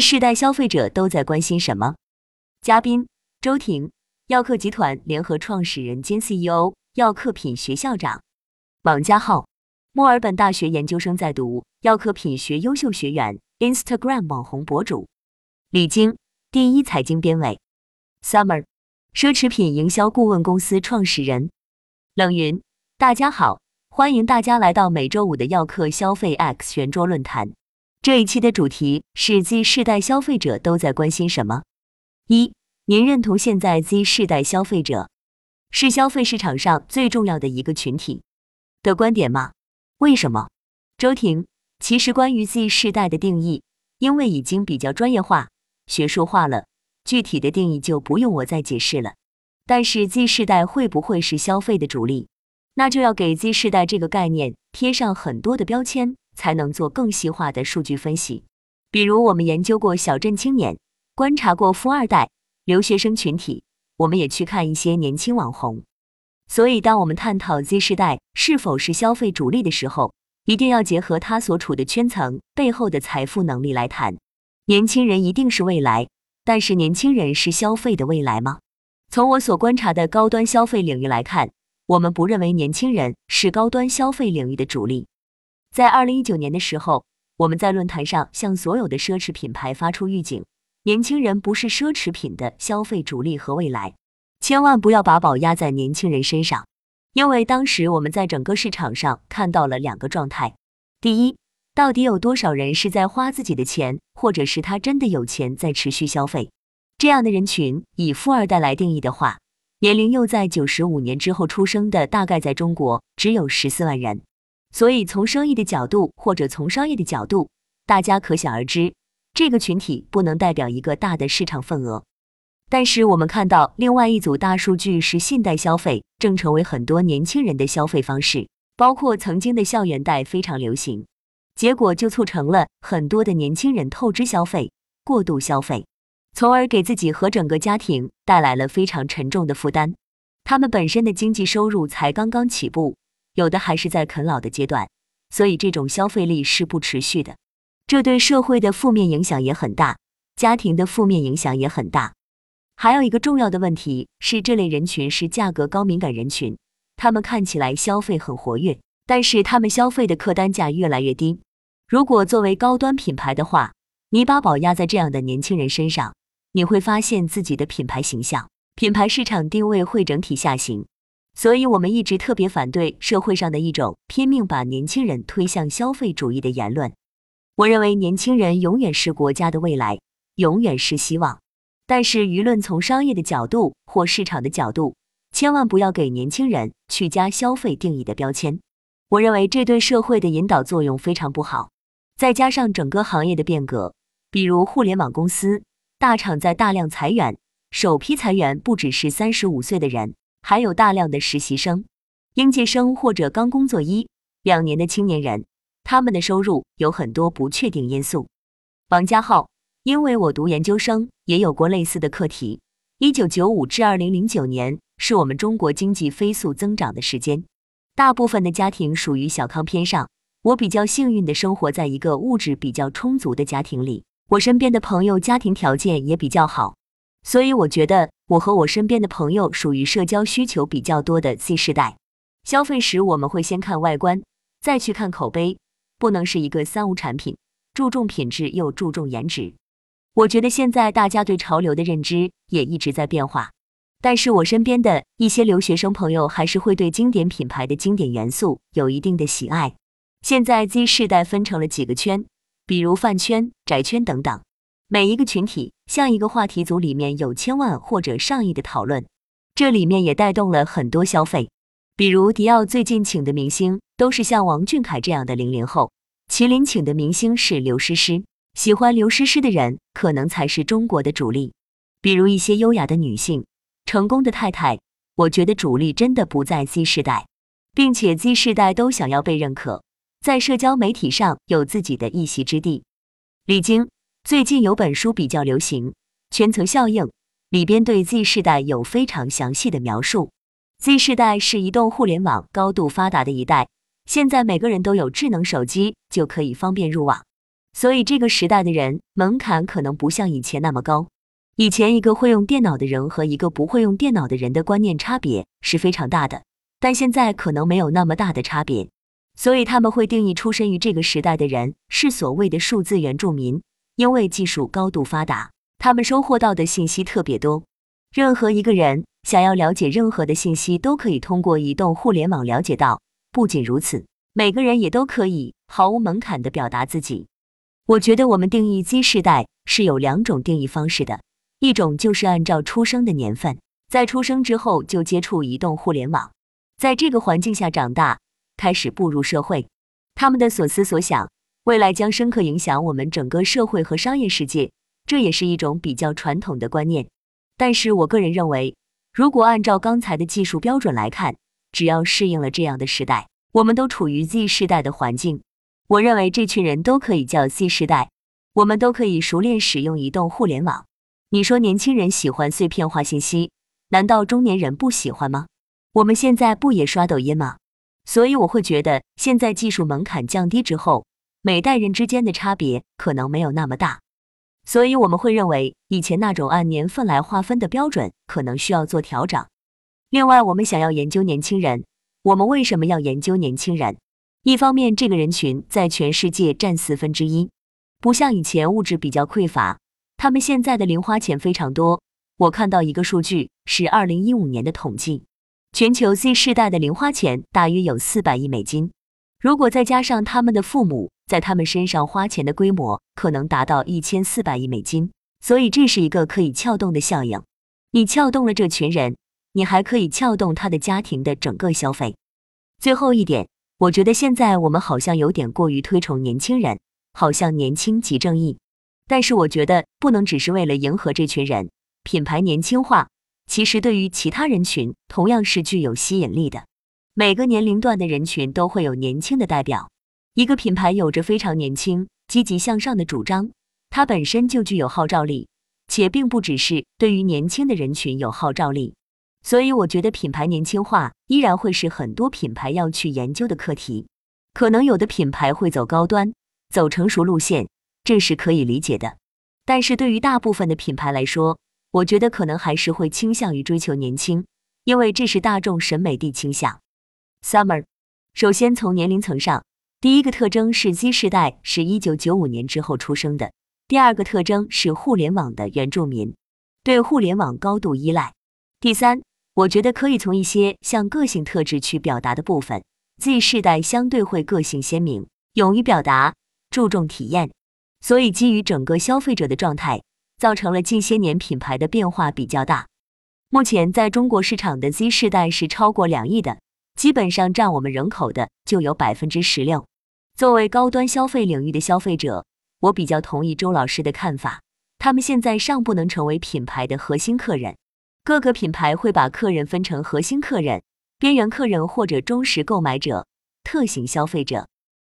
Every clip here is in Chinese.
世代消费者都在关心什么？嘉宾：周婷，药客集团联合创始人兼 CEO，药客品学校长；王家浩，墨尔本大学研究生在读，药客品学优秀学员，Instagram 网红博主；李晶，第一财经编委。；Summer，奢侈品营销顾问公司创始人；冷云，大家好，欢迎大家来到每周五的药客消费 X 圆桌论坛。这一期的主题是 Z 世代消费者都在关心什么？一，您认同现在 Z 世代消费者是消费市场上最重要的一个群体的观点吗？为什么？周婷，其实关于 Z 世代的定义，因为已经比较专业化、学术化了，具体的定义就不用我再解释了。但是 Z 世代会不会是消费的主力？那就要给 Z 世代这个概念贴上很多的标签。才能做更细化的数据分析。比如，我们研究过小镇青年，观察过富二代、留学生群体，我们也去看一些年轻网红。所以，当我们探讨 Z 世代是否是消费主力的时候，一定要结合他所处的圈层背后的财富能力来谈。年轻人一定是未来，但是年轻人是消费的未来吗？从我所观察的高端消费领域来看，我们不认为年轻人是高端消费领域的主力。在二零一九年的时候，我们在论坛上向所有的奢侈品牌发出预警：年轻人不是奢侈品的消费主力和未来，千万不要把宝压在年轻人身上。因为当时我们在整个市场上看到了两个状态：第一，到底有多少人是在花自己的钱，或者是他真的有钱在持续消费？这样的人群，以富二代来定义的话，年龄又在九十五年之后出生的，大概在中国只有十四万人。所以，从生意的角度或者从商业的角度，大家可想而知，这个群体不能代表一个大的市场份额。但是，我们看到另外一组大数据是信贷消费正成为很多年轻人的消费方式，包括曾经的校园贷非常流行，结果就促成了很多的年轻人透支消费、过度消费，从而给自己和整个家庭带来了非常沉重的负担。他们本身的经济收入才刚刚起步。有的还是在啃老的阶段，所以这种消费力是不持续的，这对社会的负面影响也很大，家庭的负面影响也很大。还有一个重要的问题是，这类人群是价格高敏感人群，他们看起来消费很活跃，但是他们消费的客单价越来越低。如果作为高端品牌的话，你把宝压在这样的年轻人身上，你会发现自己的品牌形象、品牌市场定位会整体下行。所以，我们一直特别反对社会上的一种拼命把年轻人推向消费主义的言论。我认为年轻人永远是国家的未来，永远是希望。但是，舆论从商业的角度或市场的角度，千万不要给年轻人去加消费定义的标签。我认为这对社会的引导作用非常不好。再加上整个行业的变革，比如互联网公司大厂在大量裁员，首批裁员不只是三十五岁的人。还有大量的实习生、应届生或者刚工作一两年的青年人，他们的收入有很多不确定因素。王家浩，因为我读研究生也有过类似的课题。一九九五至二零零九年是我们中国经济飞速增长的时间，大部分的家庭属于小康偏上。我比较幸运的生活在一个物质比较充足的家庭里，我身边的朋友家庭条件也比较好。所以我觉得我和我身边的朋友属于社交需求比较多的 Z 世代。消费时我们会先看外观，再去看口碑，不能是一个三无产品，注重品质又注重颜值。我觉得现在大家对潮流的认知也一直在变化，但是我身边的一些留学生朋友还是会对经典品牌的经典元素有一定的喜爱。现在 Z 世代分成了几个圈，比如饭圈、宅圈等等。每一个群体像一个话题组，里面有千万或者上亿的讨论，这里面也带动了很多消费。比如迪奥最近请的明星都是像王俊凯这样的零零后，麒麟请的明星是刘诗诗，喜欢刘诗诗的人可能才是中国的主力。比如一些优雅的女性、成功的太太，我觉得主力真的不在 Z 世代，并且 Z 世代都想要被认可，在社交媒体上有自己的一席之地。李菁。最近有本书比较流行，《圈层效应》里边对 Z 世代有非常详细的描述。Z 世代是移动互联网高度发达的一代，现在每个人都有智能手机，就可以方便入网。所以这个时代的人门槛可能不像以前那么高。以前一个会用电脑的人和一个不会用电脑的人的观念差别是非常大的，但现在可能没有那么大的差别，所以他们会定义出生于这个时代的人是所谓的数字原住民，因为技术高度发达，他们收获到的信息特别多。任何一个人想要了解任何的信息，都可以通过移动互联网了解到。不仅如此，每个人也都可以毫无门槛的表达自己。我觉得我们定义 Z 世代是有两种定义方式的，一种就是按照出生的年份，在出生之后就接触移动互联网，在这个环境下长大，开始步入社会，他们的所思所想，未来将深刻影响我们整个社会和商业世界。这也是一种比较传统的观念。但是我个人认为，如果按照刚才的技术标准来看，只要适应了这样的时代，我们都处于 Z 世代的环境。我认为这群人都可以叫 Z 世代，我们都可以熟练使用移动互联网。你说年轻人喜欢碎片化信息，难道中年人不喜欢吗？我们现在不也刷抖音吗？所以我会觉得，现在技术门槛降低之后，每代人之间的差别可能没有那么大。所以我们会认为，以前那种按年份来划分的标准可能需要做调整。另外，我们想要研究年轻人，我们为什么要研究年轻人？一方面，这个人群在全世界占四分之一，不像以前物质比较匮乏，他们现在的零花钱非常多。我看到一个数据是二零一五年的统计，全球 Z 世代的零花钱大约有四百亿美金。如果再加上他们的父母在他们身上花钱的规模，可能达到一千四百亿美金。所以这是一个可以撬动的效应。你撬动了这群人，你还可以撬动他的家庭的整个消费。最后一点，我觉得现在我们好像有点过于推崇年轻人，好像年轻即正义。但是我觉得不能只是为了迎合这群人，品牌年轻化，其实对于其他人群同样是具有吸引力的。每个年龄段的人群都会有年轻的代表。一个品牌有着非常年轻、积极向上的主张，它本身就具有号召力，且并不只是对于年轻的人群有号召力。所以，我觉得品牌年轻化依然会是很多品牌要去研究的课题。可能有的品牌会走高端、走成熟路线，这是可以理解的。但是对于大部分的品牌来说，我觉得可能还是会倾向于追求年轻，因为这是大众审美的倾向。Summer，首先从年龄层上，第一个特征是 Z 世代是一九九五年之后出生的；第二个特征是互联网的原住民，对互联网高度依赖；第三，我觉得可以从一些像个性特质去表达的部分，Z 世代相对会个性鲜明，勇于表达，注重体验，所以基于整个消费者的状态，造成了近些年品牌的变化比较大。目前在中国市场的 Z 世代是超过两亿的。基本上占我们人口的就有百分之十六。作为高端消费领域的消费者，我比较同意周老师的看法。他们现在尚不能成为品牌的核心客人。各个品牌会把客人分成核心客人、边缘客人或者忠实购买者、特型消费者。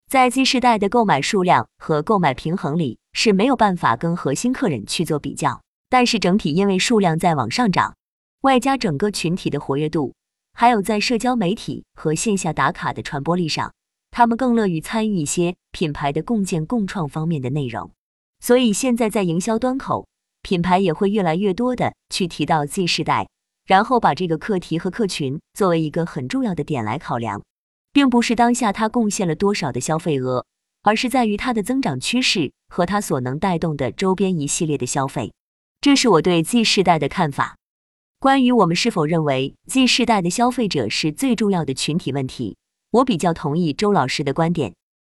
在 Z 世代的购买数量和购买平衡里是没有办法跟核心客人去做比较。但是整体因为数量在往上涨，外加整个群体的活跃度。还有在社交媒体和线下打卡的传播力上，他们更乐于参与一些品牌的共建共创方面的内容。所以现在在营销端口，品牌也会越来越多的去提到 Z 世代，然后把这个课题和客群作为一个很重要的点来考量，并不是当下它贡献了多少的消费额，而是在于它的增长趋势和它所能带动的周边一系列的消费。这是我对 Z 世代的看法。关于我们是否认为 Z 世代的消费者是最重要的群体问题，我比较同意周老师的观点。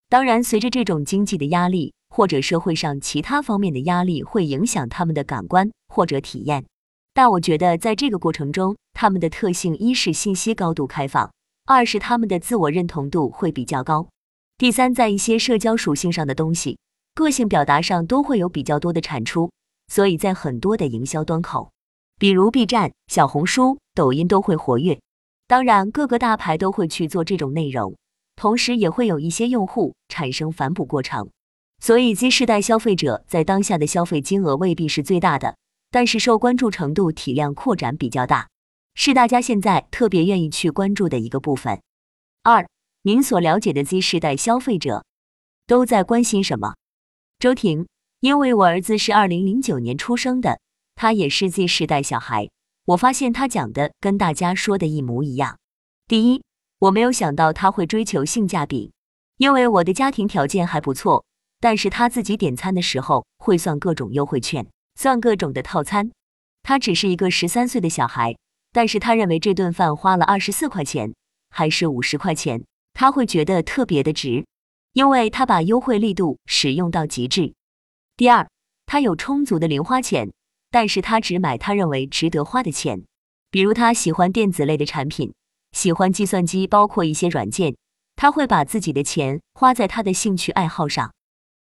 当然，随着这种经济的压力或者社会上其他方面的压力，会影响他们的感官或者体验。但我觉得在这个过程中，他们的特性一是信息高度开放，二是他们的自我认同度会比较高，第三，在一些社交属性上的东西，个性表达上都会有比较多的产出，所以在很多的营销端口。比如 B 站、小红书、抖音都会活跃，当然各个大牌都会去做这种内容，同时也会有一些用户产生反哺过程。所以 Z 世代消费者在当下的消费金额未必是最大的，但是受关注程度、体量扩展比较大，是大家现在特别愿意去关注的一个部分。二，您所了解的 Z 世代消费者都在关心什么？周婷，因为我儿子是二零零九年出生的，他也是 Z 世代小孩。我发现他讲的跟大家说的一模一样。第一，我没有想到他会追求性价比，因为我的家庭条件还不错，但是他自己点餐的时候会算各种优惠券，算各种的套餐。他只是一个十三岁的小孩，但是他认为这顿饭花了二十四块钱还是五十块钱，他会觉得特别的值，因为他把优惠力度使用到极致。第二，他有充足的零花钱。但是他只买他认为值得花的钱，比如他喜欢电子类的产品，喜欢计算机，包括一些软件，他会把自己的钱花在他的兴趣爱好上。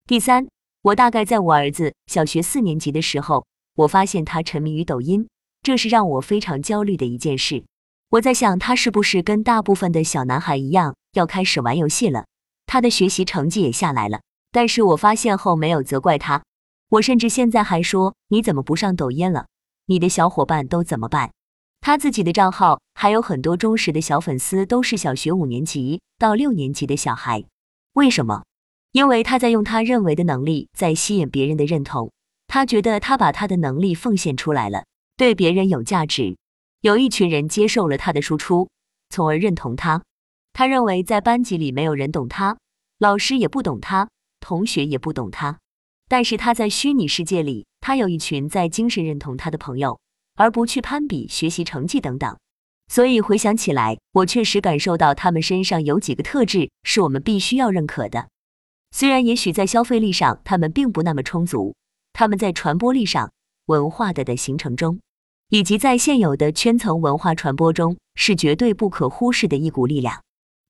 第三，我大概在我儿子小学四年级的时候，我发现他沉迷于抖音，这是让我非常焦虑的一件事。我在想他是不是跟大部分的小男孩一样要开始玩游戏了，他的学习成绩也下来了。但是我发现后没有责怪他。我甚至现在还说你怎么不上抖音了？你的小伙伴都怎么办？他自己的账号还有很多忠实的小粉丝，都是小学五年级到六年级的小孩。为什么？因为他在用他认为的能力在吸引别人的认同。他觉得他把他的能力奉献出来了，对别人有价值。有一群人接受了他的输出，从而认同他。他认为在班级里没有人懂他，老师也不懂他，同学也不懂他。但是他在虚拟世界里，他有一群在精神认同他的朋友，而不去攀比学习成绩等等。所以回想起来，我确实感受到他们身上有几个特质是我们必须要认可的。虽然也许在消费力上他们并不那么充足，他们在传播力上、文化的的形成中，以及在现有的圈层文化传播中，是绝对不可忽视的一股力量。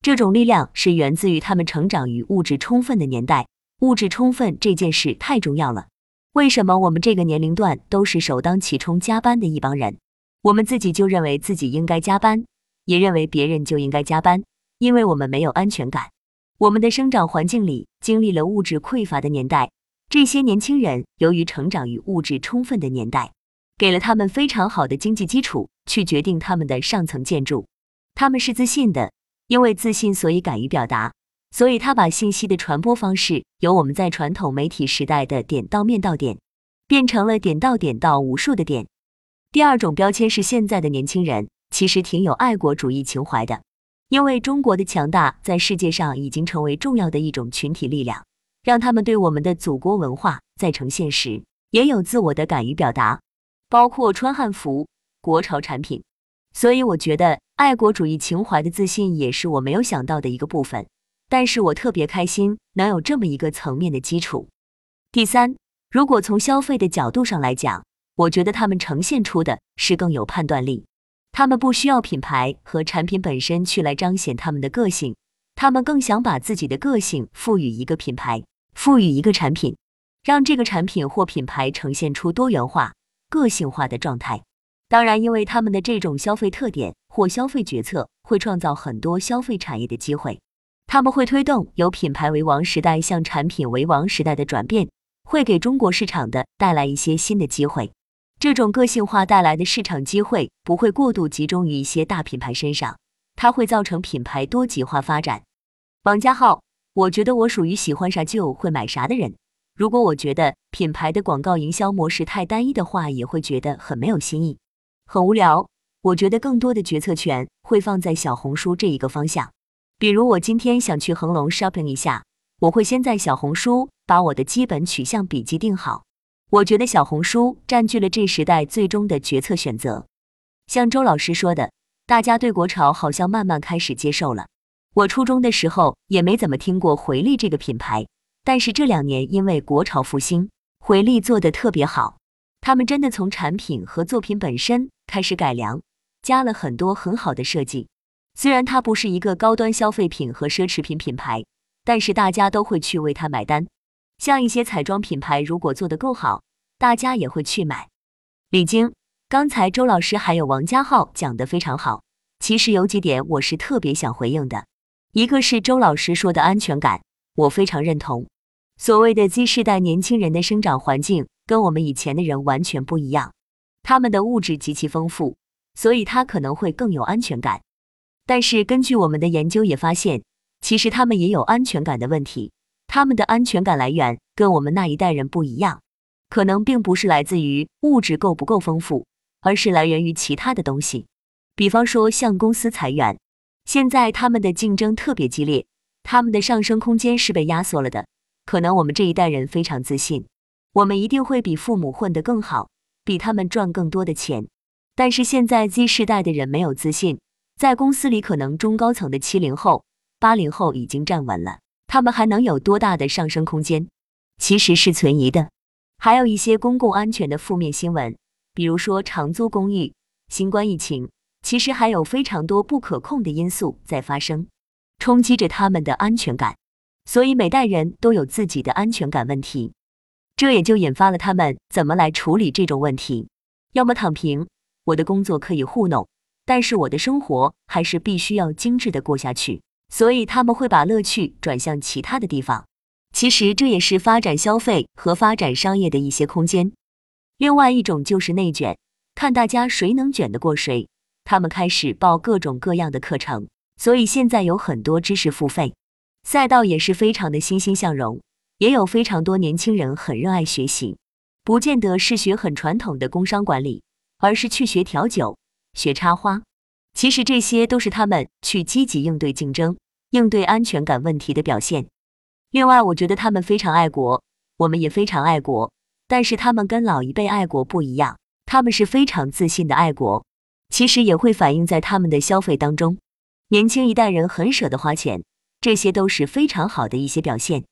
这种力量是源自于他们成长于物质充分的年代。物质充分这件事太重要了。为什么我们这个年龄段都是首当其冲加班的一帮人？我们自己就认为自己应该加班，也认为别人就应该加班，因为我们没有安全感。我们的生长环境里经历了物质匮乏的年代，这些年轻人由于成长于物质充分的年代，给了他们非常好的经济基础，去决定他们的上层建筑。他们是自信的，因为自信，所以敢于表达。所以，他把信息的传播方式由我们在传统媒体时代的点到面到点，变成了点到点到无数的点。第二种标签是现在的年轻人其实挺有爱国主义情怀的，因为中国的强大在世界上已经成为重要的一种群体力量，让他们对我们的祖国文化在呈现时也有自我的敢于表达，包括穿汉服、国潮产品。所以，我觉得爱国主义情怀的自信也是我没有想到的一个部分。但是我特别开心能有这么一个层面的基础。第三，如果从消费的角度上来讲，我觉得他们呈现出的是更有判断力。他们不需要品牌和产品本身去来彰显他们的个性，他们更想把自己的个性赋予一个品牌，赋予一个产品，让这个产品或品牌呈现出多元化、个性化的状态。当然，因为他们的这种消费特点或消费决策，会创造很多消费产业的机会。他们会推动由品牌为王时代向产品为王时代的转变，会给中国市场的带来一些新的机会。这种个性化带来的市场机会不会过度集中于一些大品牌身上，它会造成品牌多极化发展。王家浩，我觉得我属于喜欢啥就会买啥的人。如果我觉得品牌的广告营销模式太单一的话，也会觉得很没有新意，很无聊。我觉得更多的决策权会放在小红书这一个方向。比如我今天想去恒隆 shopping 一下，我会先在小红书把我的基本取向笔记定好。我觉得小红书占据了这时代最终的决策选择。像周老师说的，大家对国潮好像慢慢开始接受了。我初中的时候也没怎么听过回力这个品牌，但是这两年因为国潮复兴，回力做的特别好。他们真的从产品和作品本身开始改良，加了很多很好的设计。虽然它不是一个高端消费品和奢侈品品牌，但是大家都会去为它买单。像一些彩妆品牌，如果做得够好，大家也会去买。李晶，刚才周老师还有王家浩讲得非常好，其实有几点我是特别想回应的。一个是周老师说的安全感，我非常认同。所谓的 Z 世代年轻人的生长环境跟我们以前的人完全不一样，他们的物质极其丰富，所以他可能会更有安全感。但是根据我们的研究也发现，其实他们也有安全感的问题。他们的安全感来源跟我们那一代人不一样，可能并不是来自于物质够不够丰富，而是来源于其他的东西。比方说，像公司裁员，现在他们的竞争特别激烈，他们的上升空间是被压缩了的。可能我们这一代人非常自信，我们一定会比父母混得更好，比他们赚更多的钱。但是现在 Z 世代的人没有自信，在公司里可能中高层的七零后、八零后已经站稳了，他们还能有多大的上升空间？其实是存疑的。还有一些公共安全的负面新闻，比如说长租公寓、新冠疫情，其实还有非常多不可控的因素在发生，冲击着他们的安全感。所以每代人都有自己的安全感问题，这也就引发了他们怎么来处理这种问题：要么躺平，我的工作可以糊弄，但是我的生活还是必须要精致的过下去。所以他们会把乐趣转向其他的地方。其实这也是发展消费和发展商业的一些空间。另外一种就是内卷，看大家谁能卷得过谁，他们开始报各种各样的课程。所以现在有很多知识付费。赛道也是非常的欣欣向荣，也有非常多年轻人很热爱学习，不见得是学很传统的工商管理，而是去学调酒、学插花。其实这些都是他们去积极应对竞争、应对安全感问题的表现。另外，我觉得他们非常爱国，我们也非常爱国，但是他们跟老一辈爱国不一样，他们是非常自信的爱国。其实也会反映在他们的消费当中，年轻一代人很舍得花钱。这些都是非常好的一些表现。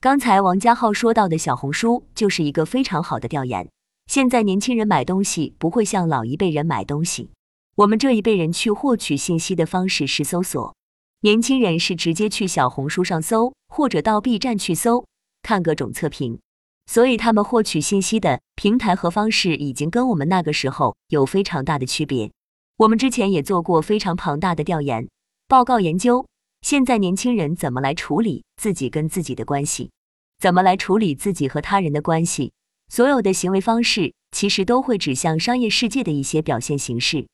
刚才王家浩说到的小红书就是一个非常好的调研。现在年轻人买东西不会像老一辈人买东西，我们这一辈人去获取信息的方式是搜索，年轻人是直接去小红书上搜，或者到 B 站去搜，看各种测评。所以他们获取信息的平台和方式已经跟我们那个时候有非常大的区别。我们之前也做过非常庞大的调研报告研究。现在年轻人怎么来处理自己跟自己的关系？怎么来处理自己和他人的关系？所有的行为方式其实都会指向商业世界的一些表现形式。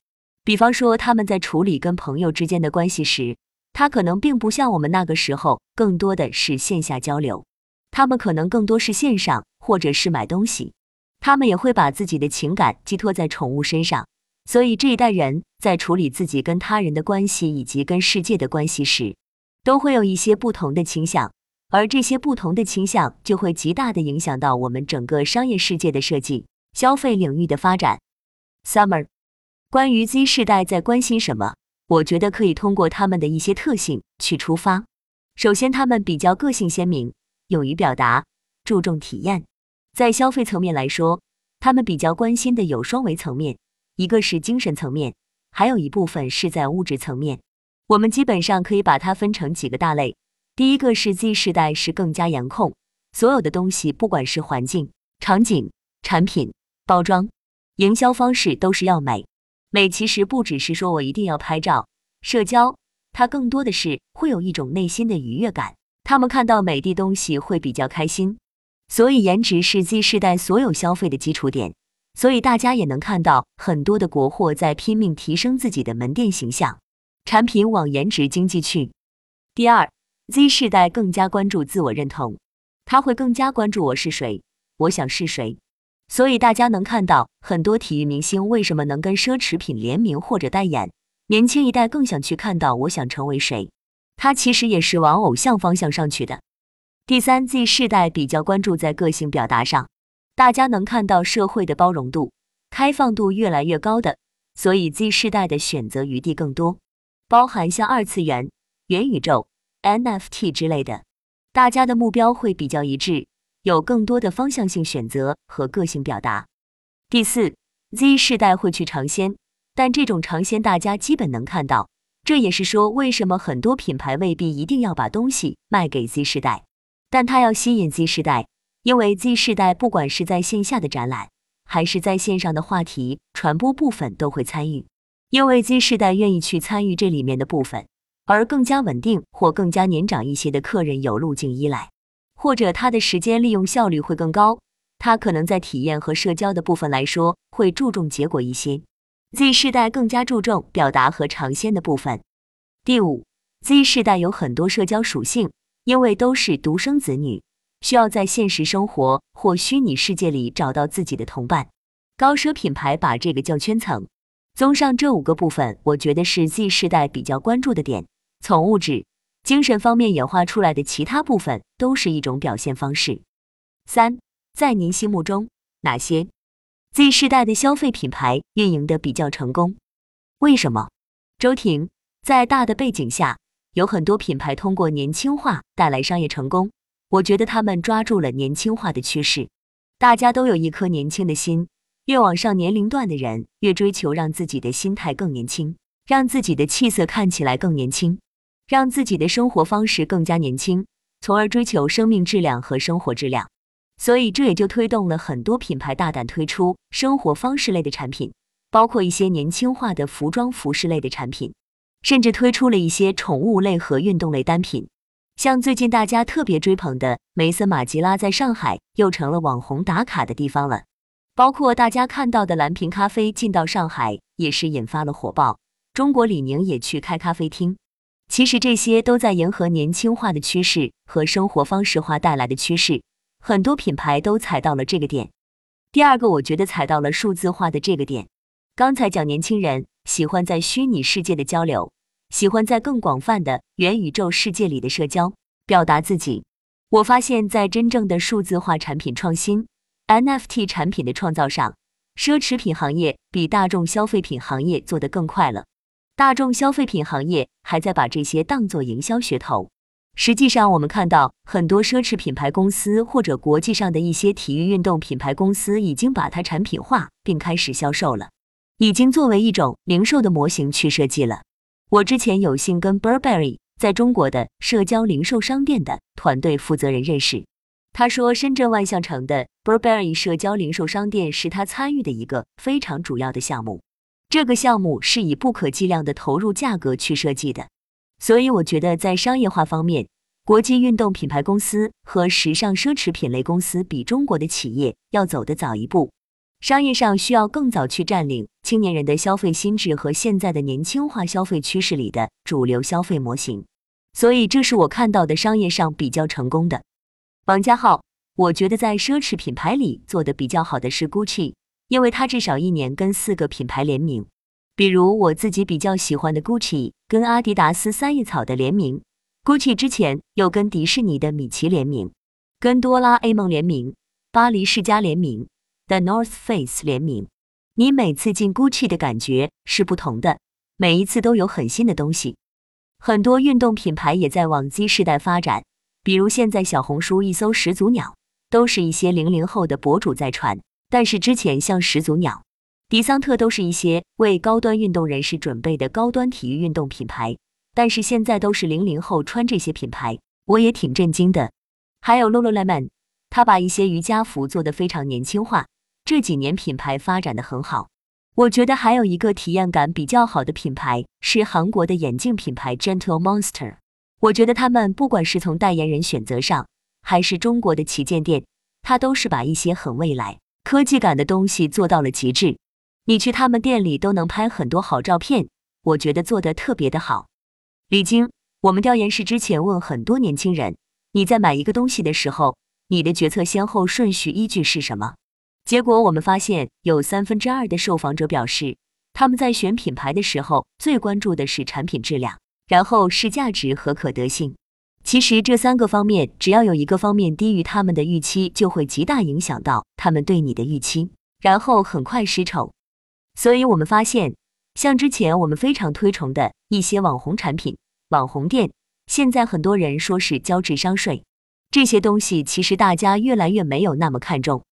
比方说，他们在处理跟朋友之间的关系时，他可能并不像我们那个时候更多的是线下交流，他们可能更多是线上或者是买东西。他们也会把自己的情感寄托在宠物身上。所以这一代人在处理自己跟他人的关系以及跟世界的关系时，都会有一些不同的倾向，而这些不同的倾向就会极大的影响到我们整个商业世界的设计、消费领域的发展。Summer，关于 Z 世代在关心什么？我觉得可以通过他们的一些特性去出发。首先，他们比较个性鲜明，勇于表达，注重体验。在消费层面来说，他们比较关心的有双维层面，一个是精神层面，还有一部分是在物质层面。我们基本上可以把它分成几个大类。第一个是 Z 世代是更加严控，所有的东西，不管是环境、场景、产品、包装、营销方式，都是要美。美其实不只是说我一定要拍照、社交，它更多的是会有一种内心的愉悦感。他们看到美的东西会比较开心，所以颜值是 Z 世代所有消费的基础点。所以大家也能看到很多的国货在拼命提升自己的门店形象。产品往颜值经济去。第二，Z 世代更加关注自我认同，他会更加关注我是谁，我想是谁。所以大家能看到很多体育明星为什么能跟奢侈品联名或者代言，年轻一代更想去看到我想成为谁，他其实也是往偶像方向上去的。第三，Z 世代比较关注在个性表达上，大家能看到社会的包容度、开放度越来越高的，所以 Z 世代的选择余地更多。包含像二次元、元宇宙、NFT 之类的，大家的目标会比较一致，有更多的方向性选择和个性表达。第四，Z 世代会去尝鲜，但这种尝鲜大家基本能看到，这也是说为什么很多品牌未必一定要把东西卖给 Z 世代，但它要吸引 Z 世代，因为 Z 世代不管是在线下的展览，还是在线上的话题传播部分都会参与。因为 Z 世代愿意去参与这里面的部分，而更加稳定或更加年长一些的客人有路径依赖，或者他的时间利用效率会更高，他可能在体验和社交的部分来说会注重结果一些。Z 世代更加注重表达和尝鲜的部分。第五，Z 世代有很多社交属性，因为都是独生子女，需要在现实生活或虚拟世界里找到自己的同伴。高奢品牌把这个叫圈层。综上这五个部分，我觉得是 Z 世代比较关注的点。从物质、精神方面演化出来的其他部分，都是一种表现方式。三，在您心目中，哪些 Z 世代的消费品牌运营的比较成功？为什么？周婷，在大的背景下，有很多品牌通过年轻化带来商业成功。我觉得他们抓住了年轻化的趋势，大家都有一颗年轻的心，越往上年龄段的人越追求让自己的心态更年轻，让自己的气色看起来更年轻，让自己的生活方式更加年轻，从而追求生命质量和生活质量。所以这也就推动了很多品牌大胆推出生活方式类的产品，包括一些年轻化的服装服饰类的产品，甚至推出了一些宠物类和运动类单品。像最近大家特别追捧的梅森马吉拉，在上海又成了网红打卡的地方了。包括大家看到的蓝瓶咖啡进到上海，也是引发了火爆。中国李宁也去开咖啡厅。其实这些都在迎合年轻化的趋势和生活方式化带来的趋势，很多品牌都踩到了这个点。第二个，我觉得踩到了数字化的这个点。刚才讲年轻人喜欢在虚拟世界的交流。喜欢在更广泛的元宇宙世界里的社交表达自己。我发现，在真正的数字化产品创新、NFT 产品的创造上，奢侈品行业比大众消费品行业做得更快了。大众消费品行业还在把这些当做营销噱头。实际上，我们看到很多奢侈品牌公司或者国际上的一些体育运动品牌公司已经把它产品化，并开始销售了，已经作为一种零售的模型去设计了。我之前有幸跟 Burberry 在中国的社交零售商店的团队负责人认识，他说深圳万象城的 Burberry 社交零售商店是他参与的一个非常主要的项目。这个项目是以不可计量的投入价格去设计的，所以我觉得在商业化方面，国际运动品牌公司和时尚奢侈品类公司比中国的企业要走得早一步。商业上需要更早去占领青年人的消费心智和现在的年轻化消费趋势里的主流消费模型，所以这是我看到的商业上比较成功的。王家浩，我觉得在奢侈品牌里做的比较好的是 Gucci，因为它至少一年跟四个品牌联名，比如我自己比较喜欢的 Gucci 跟阿迪达斯三叶草的联名，Gucci 之前又跟迪士尼的米奇联名，跟哆啦 A 梦联名，巴黎世家联名。The North Face 联名，你每次进 Gucci 的感觉是不同的，每一次都有很新的东西。很多运动品牌也在往 Z 世代发展，比如现在小红书一搜始祖鸟，都是一些零零后的博主在传。但是之前像始祖鸟、迪桑特都是一些为高端运动人士准备的高端体育运动品牌，但是现在都是零零后穿这些品牌，我也挺震惊的。还有 Lululemon，他把一些瑜伽服做得非常年轻化。这几年品牌发展的很好，我觉得还有一个体验感比较好的品牌是韩国的眼镜品牌 Gentle Monster。我觉得他们不管是从代言人选择上，还是中国的旗舰店，他都是把一些很未来科技感的东西做到了极致。你去他们店里都能拍很多好照片，我觉得做的特别的好。李晶，我们调研室之前问很多年轻人，你在买一个东西的时候，你的决策先后顺序依据是什么？结果我们发现，有三分之二的受访者表示，他们在选品牌的时候最关注的是产品质量，然后是价值和可得性。其实这三个方面，只要有一个方面低于他们的预期，就会极大影响到他们对你的预期，然后很快失宠。所以我们发现，像之前我们非常推崇的一些网红产品、网红店，现在很多人说是交智商税，这些东西其实大家越来越没有那么看重。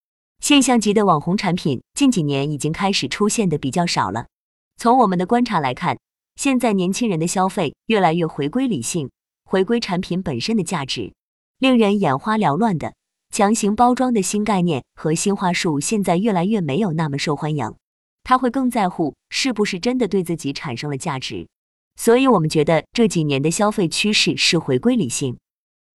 现象级的网红产品近几年已经开始出现的比较少了。从我们的观察来看，现在年轻人的消费越来越回归理性，回归产品本身的价值。令人眼花缭乱的强行包装的新概念和新话术，现在越来越没有那么受欢迎。他会更在乎是不是真的对自己产生了价值。所以，我们觉得这几年的消费趋势是回归理性。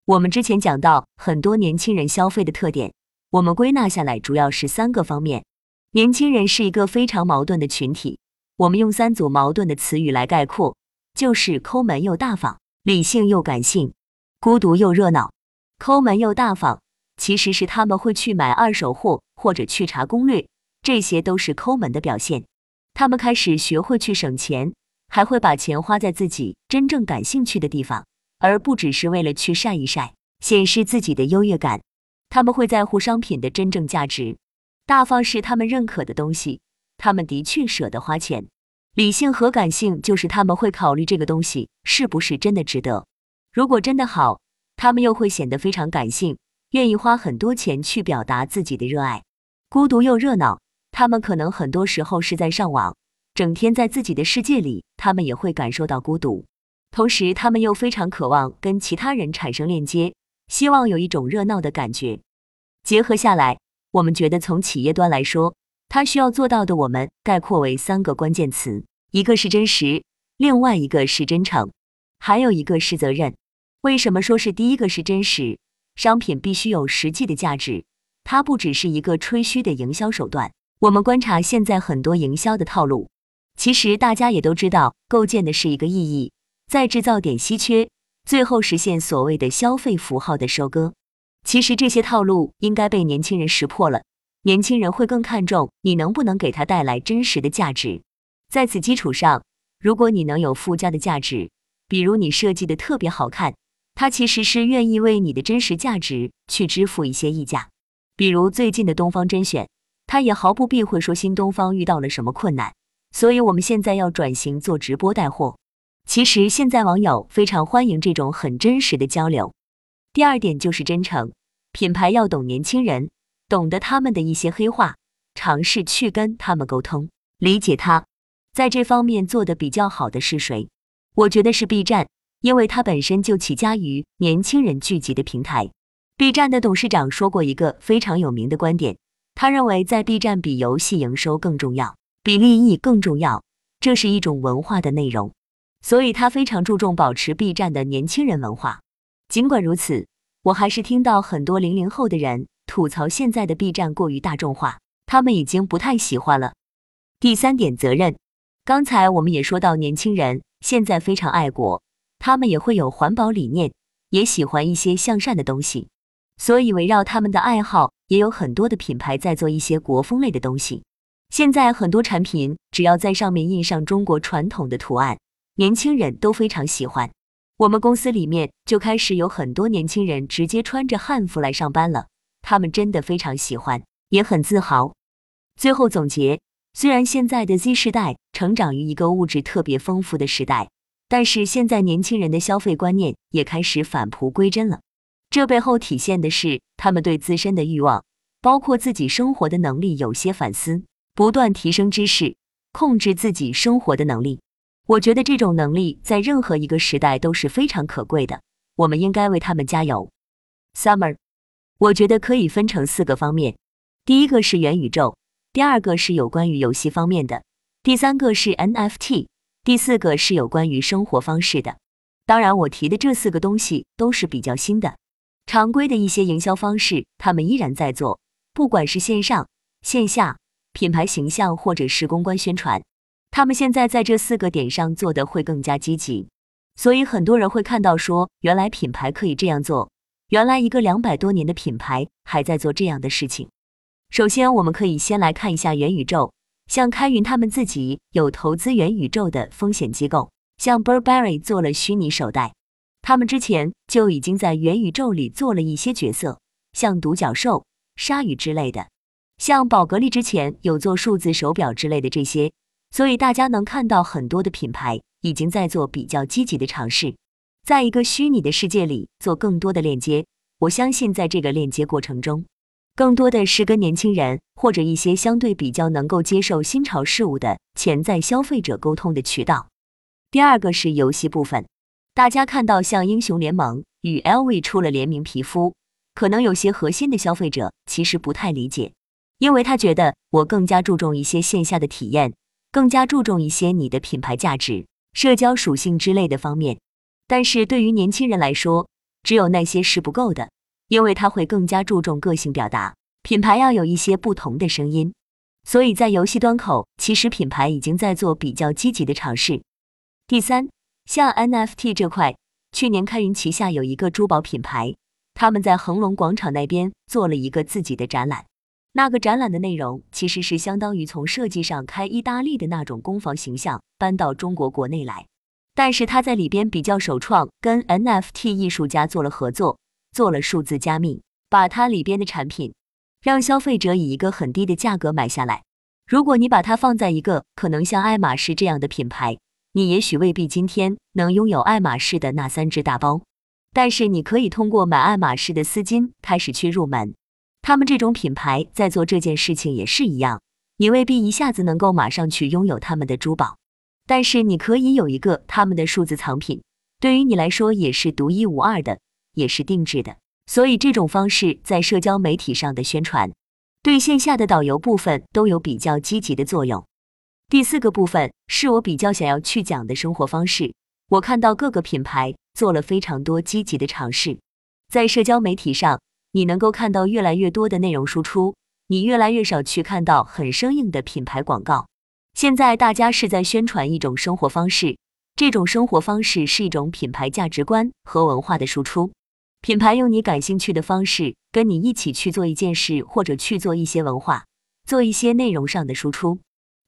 我们之前讲到很多年轻人消费的特点。我们归纳下来主要是三个方面。年轻人是一个非常矛盾的群体，我们用三组矛盾的词语来概括，就是抠门又大方，理性又感性，孤独又热闹。抠门又大方，其实是他们会去买二手货或者去查攻略，这些都是抠门的表现。他们开始学会去省钱，还会把钱花在自己真正感兴趣的地方，而不只是为了去晒一晒，显示自己的优越感。他们会在乎商品的真正价值，大方是他们认可的东西，他们的确舍得花钱。理性和感性就是他们会考虑这个东西是不是真的值得。如果真的好，他们又会显得非常感性，愿意花很多钱去表达自己的热爱。孤独又热闹。他们可能很多时候是在上网，整天在自己的世界里，他们也会感受到孤独。同时，他们又非常渴望跟其他人产生链接，希望有一种热闹的感觉。结合下来，我们觉得从企业端来说，他需要做到的，我们概括为三个关键词：一个是真实，另外一个是真诚，还有一个是责任。为什么说是第一个是真实？商品必须有实际的价值，它不只是一个吹嘘的营销手段。我们观察现在很多营销的套路，其实大家也都知道，构建的是一个意义，再制造点稀缺，最后实现所谓的消费符号的收割。其实这些套路应该被年轻人识破了，年轻人会更看重你能不能给他带来真实的价值。在此基础上，如果你能有附加的价值，比如你设计的特别好看，他其实是愿意为你的真实价值去支付一些溢价。比如最近的东方甄选。他也毫不避讳说新东方遇到了什么困难，所以我们现在要转型做直播带货。其实现在网友非常欢迎这种很真实的交流。第二点就是真诚，品牌要懂年轻人，懂得他们的一些黑话，尝试去跟他们沟通，理解他。在这方面做的比较好的是谁？我觉得是 B 站，因为它本身就起家于年轻人聚集的平台。B 站的董事长说过一个非常有名的观点。他认为，在 B 站比游戏营收更重要，比利益更重要，这是一种文化的内容，所以他非常注重保持 B 站的年轻人文化。尽管如此，我还是听到很多零零后的人吐槽现在的 B 站过于大众化，他们已经不太喜欢了。第三点，责任。刚才我们也说到，年轻人现在非常爱国，他们也会有环保理念，也喜欢一些向善的东西。所以，围绕他们的爱好，也有很多的品牌在做一些国风类的东西。现在很多产品只要在上面印上中国传统的图案，年轻人都非常喜欢。我们公司里面就开始有很多年轻人直接穿着汉服来上班了，他们真的非常喜欢，也很自豪。最后总结，虽然现在的 Z 世代成长于一个物质特别丰富的时代，但是现在年轻人的消费观念也开始返璞归真了。这背后体现的是他们对自身的欲望，包括自己生活的能力有些反思，不断提升知识，控制自己生活的能力。我觉得这种能力在任何一个时代都是非常可贵的，我们应该为他们加油。Summer，我觉得可以分成四个方面，第一个是元宇宙，第二个是有关于游戏方面的，第三个是 NFT，第四个是有关于生活方式的。当然，我提的这四个东西都是比较新的。常规的一些营销方式，他们依然在做，不管是线上、线下、品牌形象或者是公关宣传，他们现在在这四个点上做的会更加积极。所以很多人会看到说，原来品牌可以这样做，原来一个两百多年的品牌还在做这样的事情。首先，我们可以先来看一下元宇宙，像开云他们自己有投资元宇宙的风险机构，像 Burberry 做了虚拟手袋。他们之前就已经在元宇宙里做了一些角色，像独角兽、鲨鱼之类的，像宝格丽之前有做数字手表之类的这些，所以大家能看到很多的品牌已经在做比较积极的尝试，在一个虚拟的世界里做更多的链接。我相信在这个链接过程中，更多的是跟年轻人或者一些相对比较能够接受新潮事物的潜在消费者沟通的渠道。第二个是游戏部分。大家看到像英雄联盟与 LV 出了联名皮肤，可能有些核心的消费者其实不太理解，因为他觉得我更加注重一些线下的体验，更加注重一些你的品牌价值、社交属性之类的方面。但是对于年轻人来说，只有那些是不够的，因为他会更加注重个性表达，品牌要有一些不同的声音。所以在游戏端口，其实品牌已经在做比较积极的尝试。第三。像 NFT 这块，去年开云旗下有一个珠宝品牌，他们在恒隆广场那边做了一个自己的展览。那个展览的内容其实是相当于从设计上开意大利的那种工坊形象搬到中国国内来，但是他在里边比较首创，跟 NFT 艺术家做了合作，做了数字加密，把它里边的产品让消费者以一个很低的价格买下来。如果你把它放在一个可能像爱马仕这样的品牌，你也许未必今天能拥有爱马仕的那三只大包，但是你可以通过买爱马仕的丝巾开始去入门。他们这种品牌在做这件事情也是一样，你未必一下子能够马上去拥有他们的珠宝，但是你可以有一个他们的数字藏品，对于你来说也是独一无二的，也是定制的。所以这种方式在社交媒体上的宣传，对线下的导游部分都有比较积极的作用。第四个部分是我比较想要去讲的生活方式，我看到各个品牌做了非常多积极的尝试，在社交媒体上。你能够看到越来越多的内容输出，你越来越少去看到很生硬的品牌广告。现在大家是在宣传一种生活方式，这种生活方式是一种品牌价值观和文化的输出。品牌用你感兴趣的方式跟你一起去做一件事，或者去做一些文化，做一些内容上的输出。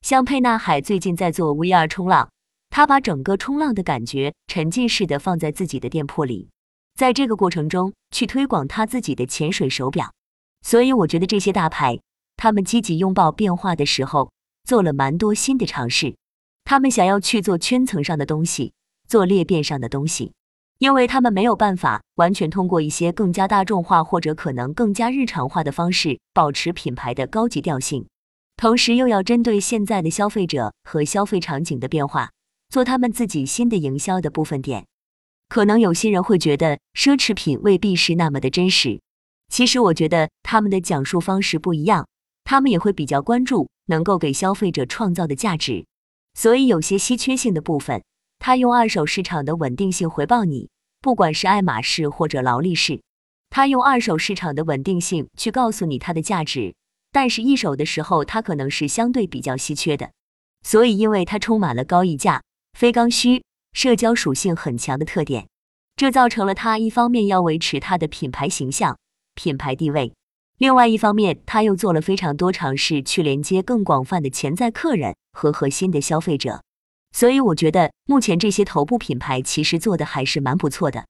像沛纳海最近在做 VR 冲浪，他把整个冲浪的感觉沉浸式的放在自己的店铺里。在这个过程中，去推广他自己的潜水手表，所以我觉得这些大牌，他们积极拥抱变化的时候，做了蛮多新的尝试。他们想要去做圈层上的东西，做裂变上的东西，因为他们没有办法完全通过一些更加大众化或者可能更加日常化的方式，保持品牌的高级调性，同时又要针对现在的消费者和消费场景的变化，做他们自己新的营销的部分点。可能有些人会觉得奢侈品未必是那么的真实，其实我觉得他们的讲述方式不一样，他们也会比较关注能够给消费者创造的价值，所以有些稀缺性的部分，它用二手市场的稳定性回报你，不管是爱马仕或者劳力士，他用二手市场的稳定性去告诉你它的价值，但是一手的时候它可能是相对比较稀缺的，所以因为它充满了高溢价、非刚需。社交属性很强的特点，这造成了它一方面要维持它的品牌形象、品牌地位，另外一方面他又做了非常多尝试去连接更广泛的潜在客人和核心的消费者。所以我觉得目前这些头部品牌其实做的还是蛮不错的。